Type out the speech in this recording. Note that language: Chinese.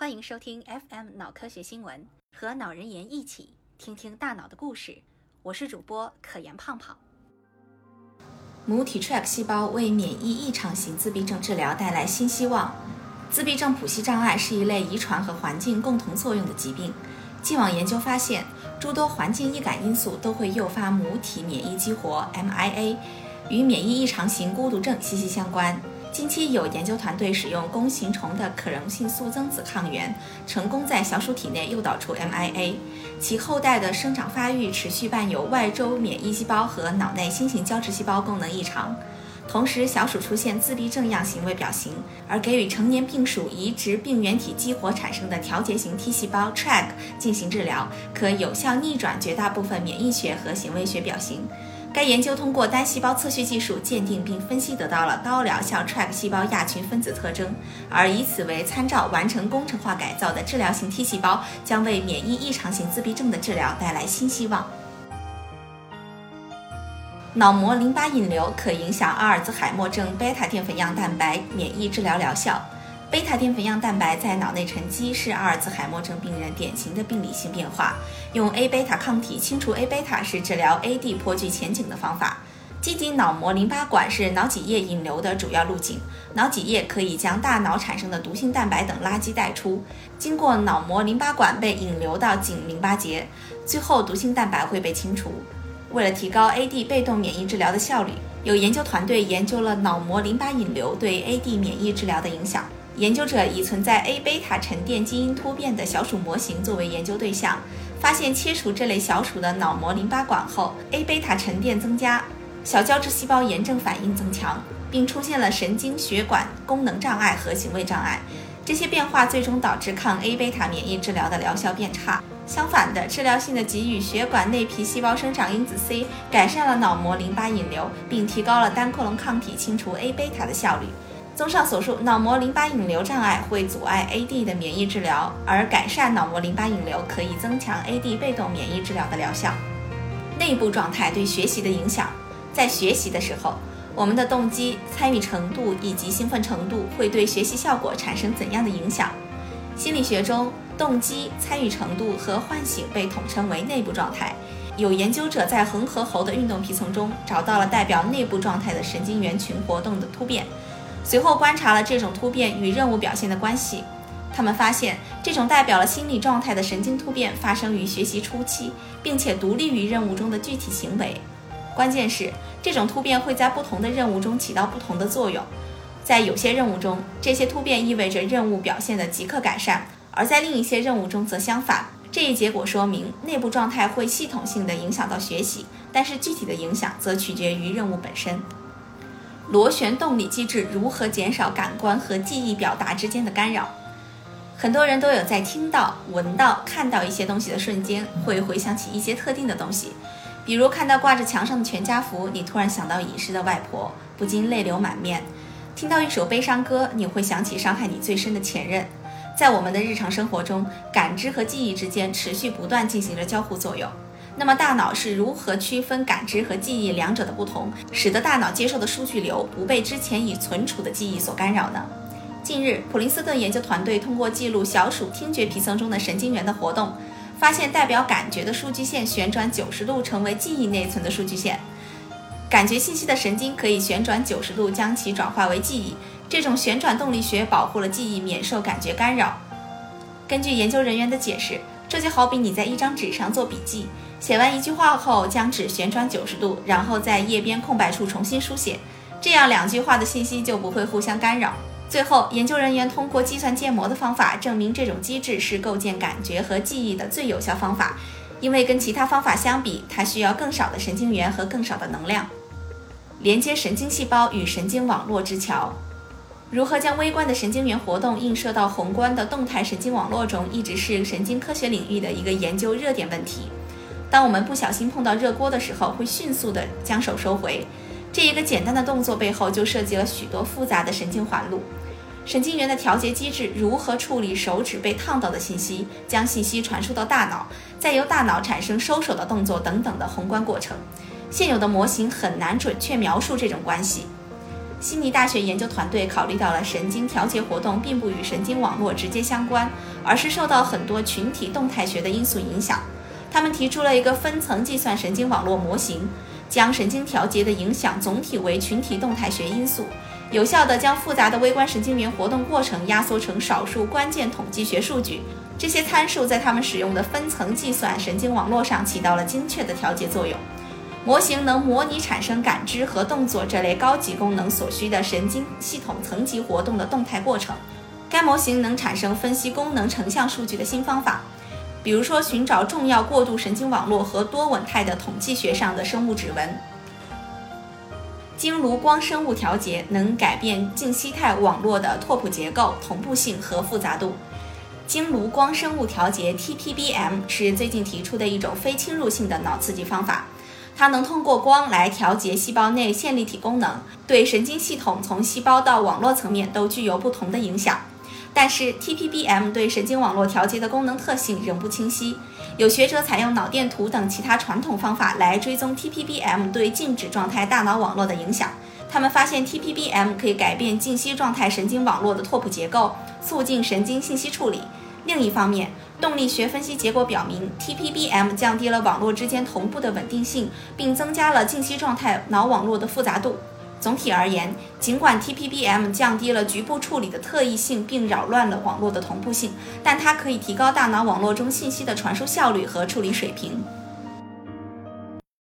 欢迎收听 FM 脑科学新闻，和脑人言一起听听大脑的故事。我是主播可言胖胖。母体 TRAC 细胞为免疫异常型自闭症治疗带来新希望。自闭症谱系障碍是一类遗传和环境共同作用的疾病。既往研究发现，诸多环境易感因素都会诱发母体免疫激活 （MIA），与免疫异常型孤独症息息相关。近期有研究团队使用弓形虫的可溶性素增子抗原，成功在小鼠体内诱导出 MIA，其后代的生长发育持续伴有外周免疫细胞和脑内新型胶质细胞功能异常，同时小鼠出现自闭症样行为表型，而给予成年病鼠移植病原体激活产生的调节型 T 细胞 TRAC 进行治疗，可有效逆转绝大部分免疫学和行为学表型。该研究通过单细胞测序技术鉴定并分析，得到了高疗效 TRAC 细胞亚群分子特征，而以此为参照完成工程化改造的治疗型 T 细胞，将为免疫异常型自闭症的治疗带来新希望。脑膜淋巴引流可影响阿尔兹海默症贝塔淀粉样蛋白免疫治疗疗效。贝塔淀粉样蛋白在脑内沉积是阿尔兹海默症病人典型的病理性变化。用 A 贝塔抗体清除 A 贝塔是治疗 AD 颇具前景的方法。基底脑膜淋巴管是脑脊液引流的主要路径，脑脊液可以将大脑产生的毒性蛋白等垃圾带出，经过脑膜淋巴管被引流到颈淋巴结，最后毒性蛋白会被清除。为了提高 AD 被动免疫治疗的效率，有研究团队研究了脑膜淋巴引流对 AD 免疫治疗的影响。研究者以存在 A 贝塔沉淀基因突变的小鼠模型作为研究对象，发现切除这类小鼠的脑膜淋巴管后，A 贝塔沉淀增加，小胶质细胞炎症反应增强，并出现了神经血管功能障碍和行为障碍。这些变化最终导致抗 A 贝塔免疫治疗的疗效变差。相反的，治疗性的给予血管内皮细胞生长因子 C，改善了脑膜淋巴引流，并提高了单克隆抗体清除 A 贝塔的效率。综上所述，脑膜淋巴引流障碍会阻碍 AD 的免疫治疗，而改善脑膜淋巴引流可以增强 AD 被动免疫治疗的疗效。内部状态对学习的影响，在学习的时候，我们的动机、参与程度以及兴奋程度会对学习效果产生怎样的影响？心理学中，动机、参与程度和唤醒被统称为内部状态。有研究者在恒河猴的运动皮层中找到了代表内部状态的神经元群活动的突变。随后观察了这种突变与任务表现的关系，他们发现这种代表了心理状态的神经突变发生于学习初期，并且独立于任务中的具体行为。关键是这种突变会在不同的任务中起到不同的作用。在有些任务中，这些突变意味着任务表现的即刻改善；而在另一些任务中则相反。这一结果说明内部状态会系统性的影响到学习，但是具体的影响则取决于任务本身。螺旋动力机制如何减少感官和记忆表达之间的干扰？很多人都有在听到、闻到、看到一些东西的瞬间，会回想起一些特定的东西。比如看到挂着墙上的全家福，你突然想到已逝的外婆，不禁泪流满面；听到一首悲伤歌，你会想起伤害你最深的前任。在我们的日常生活中，感知和记忆之间持续不断进行着交互作用。那么，大脑是如何区分感知和记忆两者的不同，使得大脑接受的数据流不被之前已存储的记忆所干扰呢？近日，普林斯顿研究团队通过记录小鼠听觉皮层中的神经元的活动，发现代表感觉的数据线旋转九十度，成为记忆内存的数据线。感觉信息的神经可以旋转九十度，将其转化为记忆。这种旋转动力学保护了记忆免受感觉干扰。根据研究人员的解释，这就好比你在一张纸上做笔记。写完一句话后，将纸旋转九十度，然后在页边空白处重新书写，这样两句话的信息就不会互相干扰。最后，研究人员通过计算建模的方法证明，这种机制是构建感觉和记忆的最有效方法，因为跟其他方法相比，它需要更少的神经元和更少的能量。连接神经细胞与神经网络之桥，如何将微观的神经元活动映射到宏观的动态神经网络中，一直是神经科学领域的一个研究热点问题。当我们不小心碰到热锅的时候，会迅速地将手收回。这一个简单的动作背后就涉及了许多复杂的神经环路。神经元的调节机制如何处理手指被烫到的信息，将信息传输到大脑，再由大脑产生收手的动作等等的宏观过程，现有的模型很难准确描述这种关系。悉尼大学研究团队考虑到了神经调节活动并不与神经网络直接相关，而是受到很多群体动态学的因素影响。他们提出了一个分层计算神经网络模型，将神经调节的影响总体为群体动态学因素，有效地将复杂的微观神经元活动过程压缩成少数关键统计学数据。这些参数在他们使用的分层计算神经网络上起到了精确的调节作用。模型能模拟产生感知和动作这类高级功能所需的神经系统层级活动的动态过程。该模型能产生分析功能成像数据的新方法，比如说寻找重要过渡神经网络和多稳态的统计学上的生物指纹。经颅光生物调节能改变静息态网络的拓扑结构、同步性和复杂度。经颅光生物调节 （TPBM） 是最近提出的一种非侵入性的脑刺激方法。它能通过光来调节细胞内线粒体功能，对神经系统从细胞到网络层面都具有不同的影响。但是 TPBM 对神经网络调节的功能特性仍不清晰。有学者采用脑电图等其他传统方法来追踪 TPBM 对静止状态大脑网络的影响。他们发现 TPBM 可以改变静息状态神经网络的拓扑结构，促进神经信息处理。另一方面，动力学分析结果表明，TPBM 降低了网络之间同步的稳定性，并增加了静息状态脑网络的复杂度。总体而言，尽管 TPBM 降低了局部处理的特异性，并扰乱了网络的同步性，但它可以提高大脑网络中信息的传输效率和处理水平。